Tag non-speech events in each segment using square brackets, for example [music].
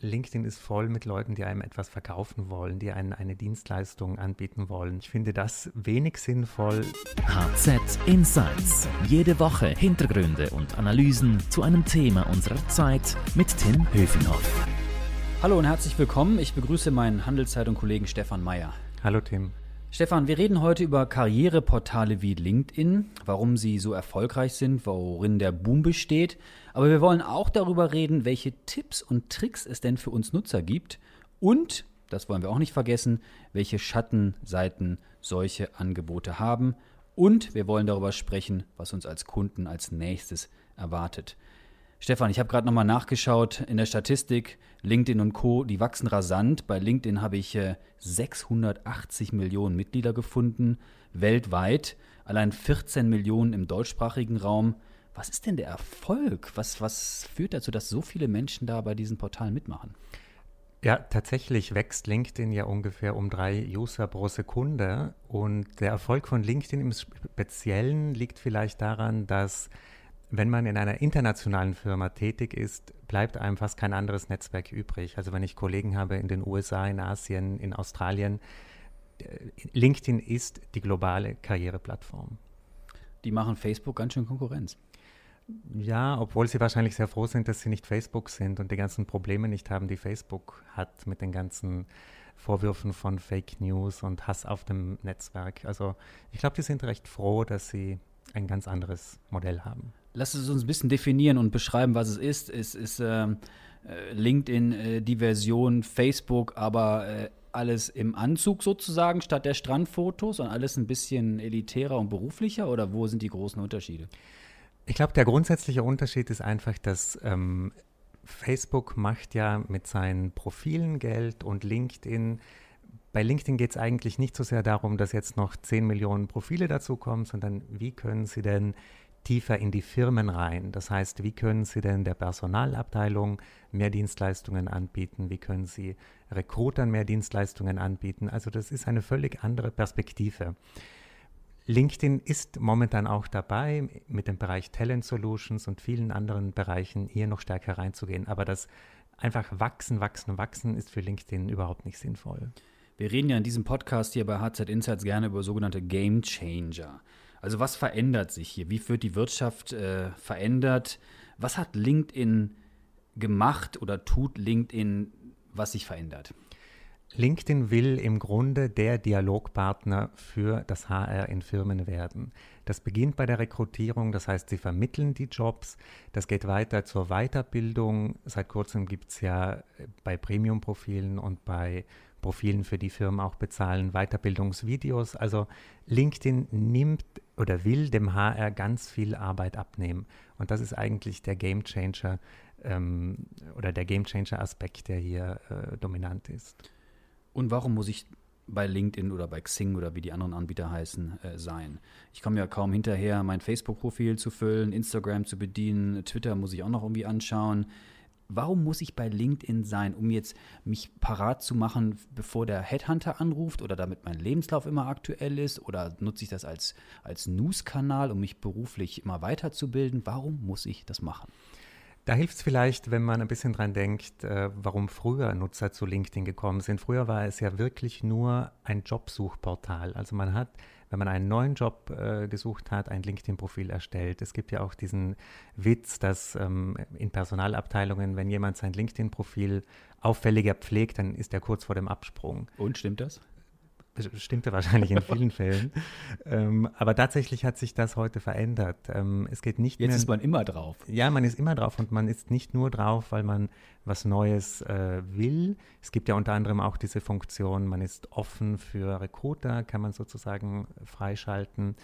LinkedIn ist voll mit Leuten, die einem etwas verkaufen wollen, die einen eine Dienstleistung anbieten wollen. Ich finde das wenig sinnvoll. HZ Insights. Jede Woche Hintergründe und Analysen zu einem Thema unserer Zeit mit Tim Höfenhoff. Hallo und herzlich willkommen. Ich begrüße meinen Handelszeitung-Kollegen Stefan Meyer. Hallo Tim. Stefan, wir reden heute über Karriereportale wie LinkedIn, warum sie so erfolgreich sind, worin der Boom besteht. Aber wir wollen auch darüber reden, welche Tipps und Tricks es denn für uns Nutzer gibt und, das wollen wir auch nicht vergessen, welche Schattenseiten solche Angebote haben. Und wir wollen darüber sprechen, was uns als Kunden als nächstes erwartet. Stefan, ich habe gerade nochmal nachgeschaut in der Statistik. LinkedIn und Co., die wachsen rasant. Bei LinkedIn habe ich äh, 680 Millionen Mitglieder gefunden, weltweit. Allein 14 Millionen im deutschsprachigen Raum. Was ist denn der Erfolg? Was, was führt dazu, dass so viele Menschen da bei diesen Portalen mitmachen? Ja, tatsächlich wächst LinkedIn ja ungefähr um drei User pro Sekunde. Und der Erfolg von LinkedIn im Speziellen liegt vielleicht daran, dass wenn man in einer internationalen Firma tätig ist, bleibt einem fast kein anderes Netzwerk übrig. Also wenn ich Kollegen habe in den USA, in Asien, in Australien, äh, LinkedIn ist die globale Karriereplattform. Die machen Facebook ganz schön Konkurrenz. Ja, obwohl sie wahrscheinlich sehr froh sind, dass sie nicht Facebook sind und die ganzen Probleme nicht haben, die Facebook hat mit den ganzen Vorwürfen von Fake News und Hass auf dem Netzwerk. Also ich glaube, die sind recht froh, dass sie ein ganz anderes Modell haben. Lass es uns ein bisschen definieren und beschreiben, was es ist. Es ist ähm, äh, LinkedIn äh, die Version Facebook, aber äh, alles im Anzug sozusagen statt der Strandfotos und alles ein bisschen elitärer und beruflicher oder wo sind die großen Unterschiede? Ich glaube, der grundsätzliche Unterschied ist einfach, dass ähm, Facebook macht ja mit seinen Profilen Geld und LinkedIn bei LinkedIn geht es eigentlich nicht so sehr darum, dass jetzt noch 10 Millionen Profile dazukommen, sondern wie können Sie denn tiefer in die Firmen rein. Das heißt, wie können Sie denn der Personalabteilung mehr Dienstleistungen anbieten? Wie können Sie Recruitern mehr Dienstleistungen anbieten? Also das ist eine völlig andere Perspektive. LinkedIn ist momentan auch dabei, mit dem Bereich Talent Solutions und vielen anderen Bereichen hier noch stärker reinzugehen. Aber das einfach wachsen, wachsen, wachsen ist für LinkedIn überhaupt nicht sinnvoll. Wir reden ja in diesem Podcast hier bei HZ Insights gerne über sogenannte Game Changer. Also was verändert sich hier? Wie wird die Wirtschaft äh, verändert? Was hat LinkedIn gemacht oder tut LinkedIn, was sich verändert? LinkedIn will im Grunde der Dialogpartner für das HR in Firmen werden. Das beginnt bei der Rekrutierung, das heißt, sie vermitteln die Jobs. Das geht weiter zur Weiterbildung. Seit kurzem gibt es ja bei Premium-Profilen und bei Profilen, für die Firmen auch bezahlen, Weiterbildungsvideos. Also LinkedIn nimmt oder will dem HR ganz viel Arbeit abnehmen. Und das ist eigentlich der Gamechanger ähm, oder der Gamechanger Aspekt, der hier äh, dominant ist. Und warum muss ich bei LinkedIn oder bei Xing oder wie die anderen Anbieter heißen, äh, sein. Ich komme ja kaum hinterher, mein Facebook-Profil zu füllen, Instagram zu bedienen, Twitter muss ich auch noch irgendwie anschauen warum muss ich bei LinkedIn sein, um jetzt mich parat zu machen, bevor der Headhunter anruft oder damit mein Lebenslauf immer aktuell ist oder nutze ich das als, als News-Kanal, um mich beruflich immer weiterzubilden? Warum muss ich das machen? Da hilft es vielleicht, wenn man ein bisschen dran denkt, äh, warum früher Nutzer zu LinkedIn gekommen sind. Früher war es ja wirklich nur ein Jobsuchportal. Also man hat wenn man einen neuen Job äh, gesucht hat, ein LinkedIn-Profil erstellt. Es gibt ja auch diesen Witz, dass ähm, in Personalabteilungen, wenn jemand sein LinkedIn-Profil auffälliger pflegt, dann ist er kurz vor dem Absprung. Und stimmt das? Stimmte wahrscheinlich in vielen Fällen. Ähm, aber tatsächlich hat sich das heute verändert. Ähm, es geht nicht Jetzt mehr, ist man immer drauf. Ja, man ist immer drauf und man ist nicht nur drauf, weil man was Neues äh, will. Es gibt ja unter anderem auch diese Funktion, man ist offen für Recruiter, kann man sozusagen freischalten.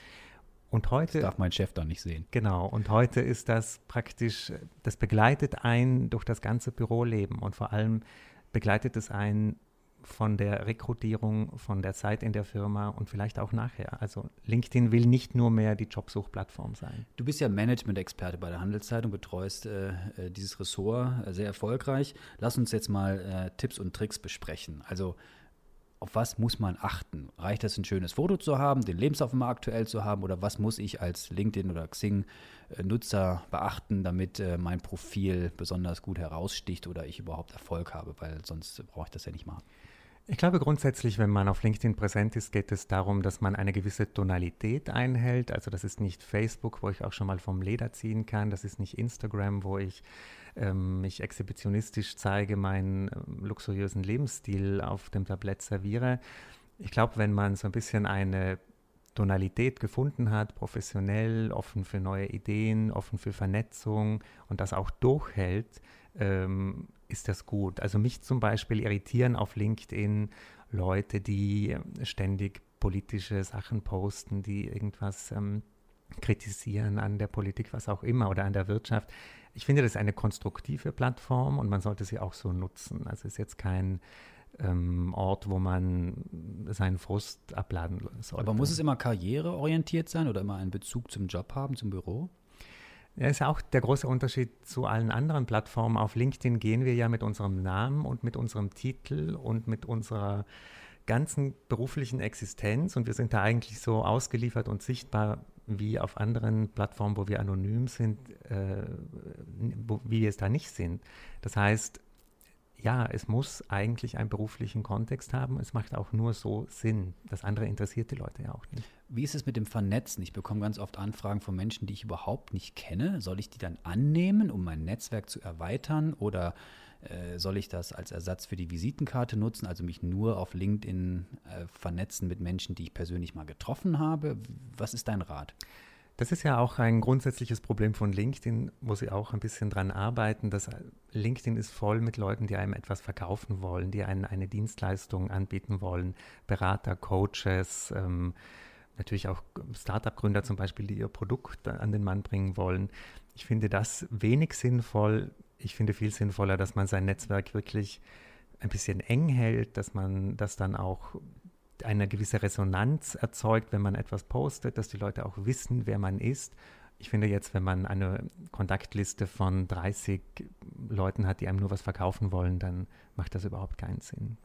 Und heute. Das darf mein Chef dann nicht sehen. Genau. Und heute ist das praktisch, das begleitet einen durch das ganze Büroleben und vor allem begleitet es einen von der Rekrutierung, von der Zeit in der Firma und vielleicht auch nachher. Also LinkedIn will nicht nur mehr die Jobsuchplattform sein. Du bist ja Management-Experte bei der Handelszeitung, betreust äh, äh, dieses Ressort äh, sehr erfolgreich. Lass uns jetzt mal äh, Tipps und Tricks besprechen. Also auf was muss man achten? Reicht es, ein schönes Foto zu haben, den Lebenslauf immer aktuell zu haben oder was muss ich als LinkedIn oder Xing-Nutzer beachten, damit äh, mein Profil besonders gut heraussticht oder ich überhaupt Erfolg habe, weil sonst brauche ich das ja nicht machen. Ich glaube grundsätzlich, wenn man auf LinkedIn präsent ist, geht es darum, dass man eine gewisse Tonalität einhält. Also das ist nicht Facebook, wo ich auch schon mal vom Leder ziehen kann. Das ist nicht Instagram, wo ich ähm, mich exhibitionistisch zeige, meinen ähm, luxuriösen Lebensstil auf dem Tablett serviere. Ich glaube, wenn man so ein bisschen eine Tonalität gefunden hat, professionell, offen für neue Ideen, offen für Vernetzung und das auch durchhält, ähm, ist das gut. Also mich zum Beispiel irritieren auf LinkedIn Leute, die ständig politische Sachen posten, die irgendwas ähm, kritisieren an der Politik, was auch immer, oder an der Wirtschaft. Ich finde, das ist eine konstruktive Plattform und man sollte sie auch so nutzen. Also es ist jetzt kein ähm, Ort, wo man seinen Frust abladen soll. Aber muss es immer karriereorientiert sein oder immer einen Bezug zum Job haben, zum Büro? Ja, ist auch der große Unterschied zu allen anderen Plattformen. Auf LinkedIn gehen wir ja mit unserem Namen und mit unserem Titel und mit unserer ganzen beruflichen Existenz und wir sind da eigentlich so ausgeliefert und sichtbar wie auf anderen Plattformen, wo wir anonym sind, äh, wo, wie wir es da nicht sind. Das heißt, ja, es muss eigentlich einen beruflichen Kontext haben. Es macht auch nur so Sinn. Das andere interessiert die Leute ja auch nicht. Wie ist es mit dem Vernetzen? Ich bekomme ganz oft Anfragen von Menschen, die ich überhaupt nicht kenne. Soll ich die dann annehmen, um mein Netzwerk zu erweitern? Oder äh, soll ich das als Ersatz für die Visitenkarte nutzen, also mich nur auf LinkedIn äh, vernetzen mit Menschen, die ich persönlich mal getroffen habe? Was ist dein Rat? Das ist ja auch ein grundsätzliches Problem von LinkedIn, wo sie auch ein bisschen dran arbeiten, dass LinkedIn ist voll mit Leuten, die einem etwas verkaufen wollen, die einen eine Dienstleistung anbieten wollen, Berater, Coaches, ähm, natürlich auch Startup-Gründer zum Beispiel, die ihr Produkt an den Mann bringen wollen. Ich finde das wenig sinnvoll. Ich finde viel sinnvoller, dass man sein Netzwerk wirklich ein bisschen eng hält, dass man das dann auch eine gewisse Resonanz erzeugt, wenn man etwas postet, dass die Leute auch wissen, wer man ist. Ich finde jetzt, wenn man eine Kontaktliste von 30 Leuten hat, die einem nur was verkaufen wollen, dann macht das überhaupt keinen Sinn.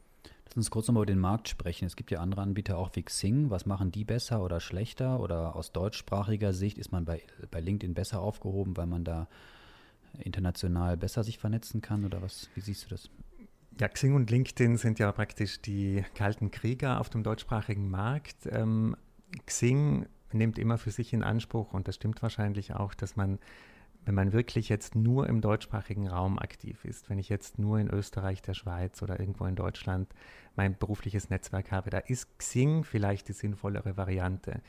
Lass uns kurz nochmal über den Markt sprechen. Es gibt ja andere Anbieter auch wie Xing. Was machen die besser oder schlechter? Oder aus deutschsprachiger Sicht ist man bei, bei LinkedIn besser aufgehoben, weil man da international besser sich vernetzen kann? Oder was? Wie siehst du das? Ja, Xing und LinkedIn sind ja praktisch die kalten Krieger auf dem deutschsprachigen Markt. Ähm, Xing nimmt immer für sich in Anspruch, und das stimmt wahrscheinlich auch, dass man, wenn man wirklich jetzt nur im deutschsprachigen Raum aktiv ist, wenn ich jetzt nur in Österreich, der Schweiz oder irgendwo in Deutschland mein berufliches Netzwerk habe, da ist Xing vielleicht die sinnvollere Variante.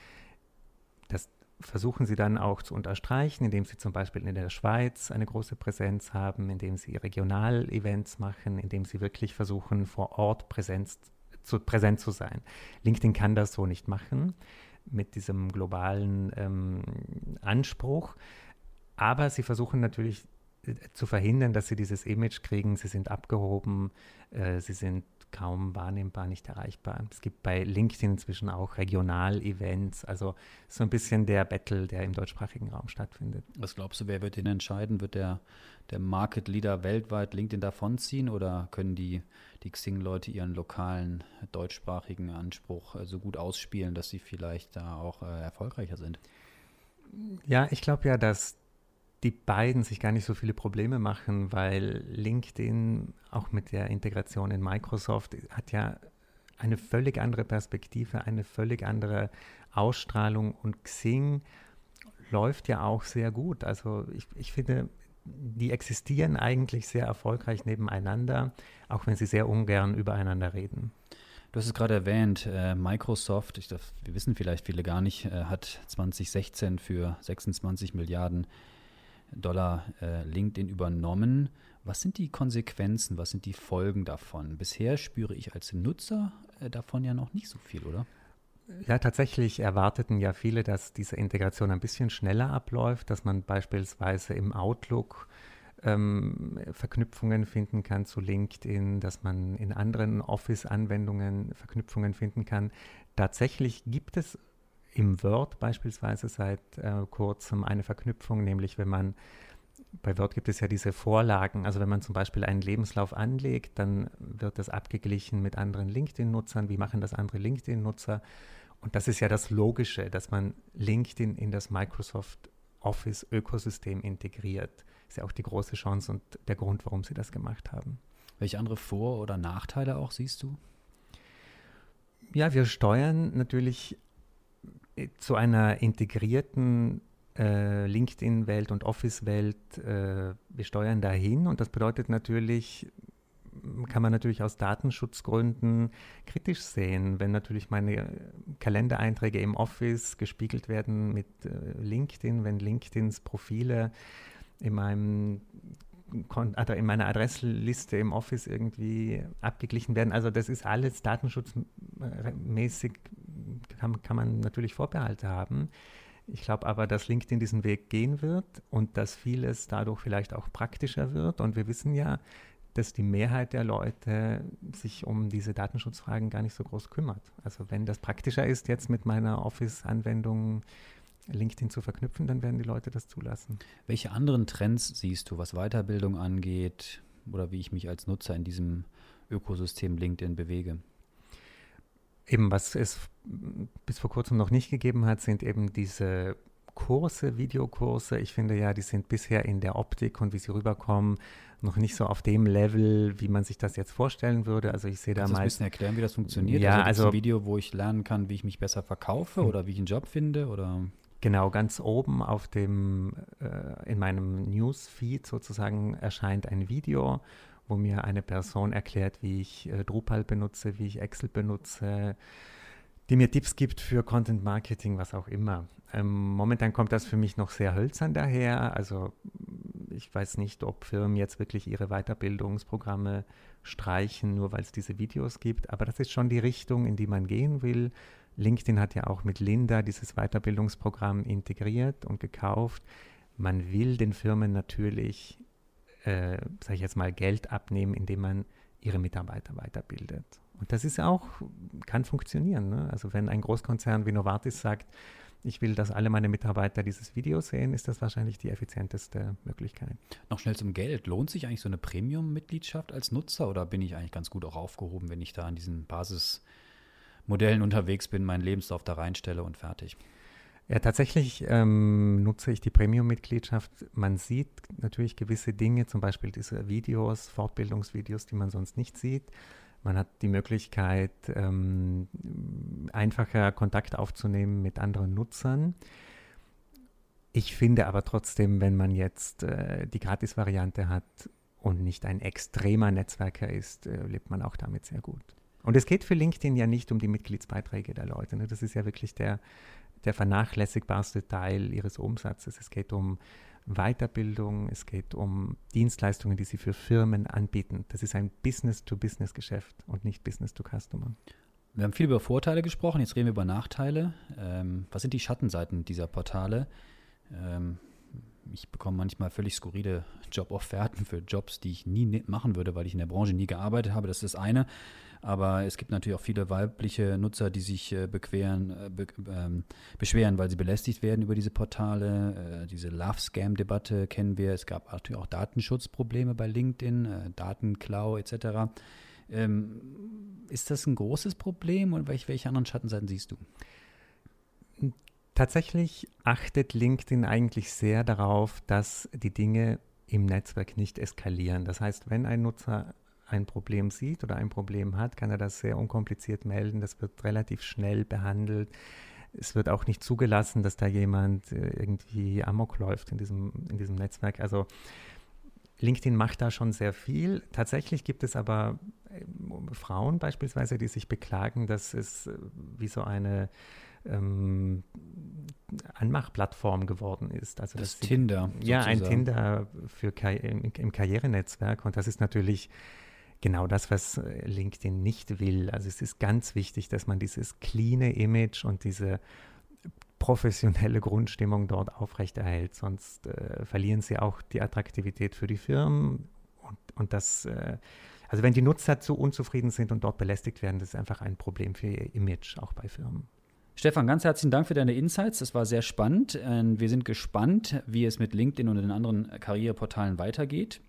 Das versuchen sie dann auch zu unterstreichen, indem sie zum Beispiel in der Schweiz eine große Präsenz haben, indem sie Regionalevents machen, indem sie wirklich versuchen, vor Ort Präsenz zu, präsent zu sein. LinkedIn kann das so nicht machen mit diesem globalen ähm, Anspruch, aber sie versuchen natürlich äh, zu verhindern, dass sie dieses Image kriegen, sie sind abgehoben, äh, sie sind kaum wahrnehmbar, nicht erreichbar. Es gibt bei LinkedIn inzwischen auch Regional-Events, also so ein bisschen der Battle, der im deutschsprachigen Raum stattfindet. Was glaubst du, wer wird den entscheiden? Wird der, der Market Leader weltweit LinkedIn davonziehen oder können die, die Xing-Leute ihren lokalen deutschsprachigen Anspruch äh, so gut ausspielen, dass sie vielleicht da auch äh, erfolgreicher sind? Ja, ich glaube ja, dass die beiden sich gar nicht so viele Probleme machen, weil LinkedIn auch mit der Integration in Microsoft hat ja eine völlig andere Perspektive, eine völlig andere Ausstrahlung und Xing läuft ja auch sehr gut. Also ich, ich finde, die existieren eigentlich sehr erfolgreich nebeneinander, auch wenn sie sehr ungern übereinander reden. Du hast es gerade erwähnt, äh, Microsoft, ich darf, wir wissen vielleicht viele gar nicht, äh, hat 2016 für 26 Milliarden Dollar äh, LinkedIn übernommen. Was sind die Konsequenzen, was sind die Folgen davon? Bisher spüre ich als Nutzer äh, davon ja noch nicht so viel, oder? Ja, tatsächlich erwarteten ja viele, dass diese Integration ein bisschen schneller abläuft, dass man beispielsweise im Outlook ähm, Verknüpfungen finden kann zu LinkedIn, dass man in anderen Office-Anwendungen Verknüpfungen finden kann. Tatsächlich gibt es im Word beispielsweise seit äh, kurzem eine Verknüpfung, nämlich wenn man bei Word gibt es ja diese Vorlagen. Also wenn man zum Beispiel einen Lebenslauf anlegt, dann wird das abgeglichen mit anderen LinkedIn-Nutzern. Wie machen das andere LinkedIn-Nutzer? Und das ist ja das Logische, dass man LinkedIn in das Microsoft Office-Ökosystem integriert. Ist ja auch die große Chance und der Grund, warum sie das gemacht haben. Welche andere Vor- oder Nachteile auch siehst du? Ja, wir steuern natürlich zu einer integrierten äh, LinkedIn-Welt und Office-Welt. Äh, wir steuern dahin und das bedeutet natürlich, kann man natürlich aus Datenschutzgründen kritisch sehen, wenn natürlich meine Kalendereinträge im Office gespiegelt werden mit äh, LinkedIn, wenn LinkedIns Profile in meinem also in meiner Adressliste im Office irgendwie abgeglichen werden. Also das ist alles datenschutzmäßig, kann, kann man natürlich Vorbehalte haben. Ich glaube aber, dass LinkedIn diesen Weg gehen wird und dass vieles dadurch vielleicht auch praktischer wird. Und wir wissen ja, dass die Mehrheit der Leute sich um diese Datenschutzfragen gar nicht so groß kümmert. Also wenn das praktischer ist, jetzt mit meiner Office-Anwendung LinkedIn zu verknüpfen, dann werden die Leute das zulassen. Welche anderen Trends siehst du, was Weiterbildung angeht oder wie ich mich als Nutzer in diesem Ökosystem LinkedIn bewege? Eben, was es bis vor kurzem noch nicht gegeben hat, sind eben diese Kurse, Videokurse. Ich finde ja, die sind bisher in der Optik und wie sie rüberkommen noch nicht so auf dem Level, wie man sich das jetzt vorstellen würde. Also ich sehe da mal. ein bisschen erklären, wie das funktioniert? Ja, also, also ein Video, wo ich lernen kann, wie ich mich besser verkaufe hm. oder wie ich einen Job finde oder? Genau, ganz oben auf dem, äh, in meinem Newsfeed sozusagen erscheint ein Video, wo mir eine Person erklärt, wie ich äh, Drupal benutze, wie ich Excel benutze, die mir Tipps gibt für Content Marketing, was auch immer. Ähm, momentan kommt das für mich noch sehr hölzern daher. Also ich weiß nicht, ob Firmen jetzt wirklich ihre Weiterbildungsprogramme streichen, nur weil es diese Videos gibt. Aber das ist schon die Richtung, in die man gehen will. LinkedIn hat ja auch mit Linda dieses Weiterbildungsprogramm integriert und gekauft. Man will den Firmen natürlich, äh, sage ich jetzt mal, Geld abnehmen, indem man ihre Mitarbeiter weiterbildet. Und das ist auch, kann funktionieren. Ne? Also wenn ein Großkonzern wie Novartis sagt, ich will, dass alle meine Mitarbeiter dieses Video sehen, ist das wahrscheinlich die effizienteste Möglichkeit. Noch schnell zum Geld. Lohnt sich eigentlich so eine Premium-Mitgliedschaft als Nutzer oder bin ich eigentlich ganz gut auch aufgehoben, wenn ich da an diesen Basismodellen unterwegs bin, meinen Lebenslauf da reinstelle und fertig? Ja, tatsächlich ähm, nutze ich die Premium-Mitgliedschaft. Man sieht natürlich gewisse Dinge, zum Beispiel diese Videos, Fortbildungsvideos, die man sonst nicht sieht. Man hat die Möglichkeit, ähm, einfacher Kontakt aufzunehmen mit anderen Nutzern. Ich finde aber trotzdem, wenn man jetzt äh, die Gratis-Variante hat und nicht ein extremer Netzwerker ist, äh, lebt man auch damit sehr gut. Und es geht für LinkedIn ja nicht um die Mitgliedsbeiträge der Leute. Ne? Das ist ja wirklich der, der vernachlässigbarste Teil ihres Umsatzes. Es geht um Weiterbildung, es geht um Dienstleistungen, die sie für Firmen anbieten. Das ist ein Business-to-Business-Geschäft und nicht Business-to-Customer. Wir haben viel über Vorteile gesprochen, jetzt reden wir über Nachteile. Ähm, was sind die Schattenseiten dieser Portale? Ähm, ich bekomme manchmal völlig skurrile [laughs] Jobofferten für Jobs, die ich nie machen würde, weil ich in der Branche nie gearbeitet habe. Das ist das eine. Aber es gibt natürlich auch viele weibliche Nutzer, die sich äh, bequeren, äh, be ähm, beschweren, weil sie belästigt werden über diese Portale. Äh, diese Love-Scam-Debatte kennen wir. Es gab natürlich auch Datenschutzprobleme bei LinkedIn, äh, Datenklau etc. Ähm, ist das ein großes Problem und welche, welche anderen Schattenseiten siehst du? Tatsächlich achtet LinkedIn eigentlich sehr darauf, dass die Dinge im Netzwerk nicht eskalieren. Das heißt, wenn ein Nutzer ein Problem sieht oder ein Problem hat, kann er das sehr unkompliziert melden. Das wird relativ schnell behandelt. Es wird auch nicht zugelassen, dass da jemand äh, irgendwie Amok läuft in diesem, in diesem Netzwerk. Also LinkedIn macht da schon sehr viel. Tatsächlich gibt es aber äh, Frauen beispielsweise, die sich beklagen, dass es äh, wie so eine ähm, Anmachplattform geworden ist. Also das Tinder. Sie, ja, ein Tinder für im, im Karrierenetzwerk. Und das ist natürlich genau das, was äh, LinkedIn nicht will. Also es ist ganz wichtig, dass man dieses cleane Image und diese professionelle Grundstimmung dort aufrechterhält, sonst äh, verlieren sie auch die Attraktivität für die Firmen und, und das, äh, also wenn die Nutzer zu unzufrieden sind und dort belästigt werden, das ist einfach ein Problem für ihr Image, auch bei Firmen. Stefan, ganz herzlichen Dank für deine Insights. Es war sehr spannend. Ähm, wir sind gespannt, wie es mit LinkedIn und den anderen Karriereportalen weitergeht.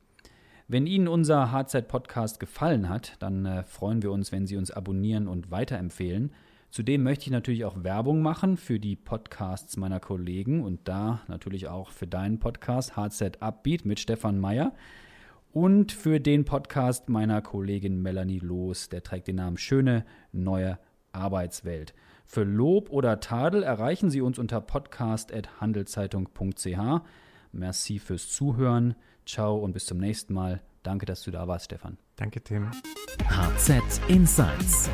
Wenn Ihnen unser Hardzeit-Podcast gefallen hat, dann äh, freuen wir uns, wenn Sie uns abonnieren und weiterempfehlen. Zudem möchte ich natürlich auch Werbung machen für die Podcasts meiner Kollegen und da natürlich auch für deinen Podcast Hardset Upbeat mit Stefan Meyer und für den Podcast meiner Kollegin Melanie Loos, der trägt den Namen Schöne neue Arbeitswelt. Für Lob oder Tadel erreichen Sie uns unter podcast.handelszeitung.ch. Merci fürs Zuhören. Ciao und bis zum nächsten Mal. Danke, dass du da warst, Stefan. Danke, Tim. HZ Insights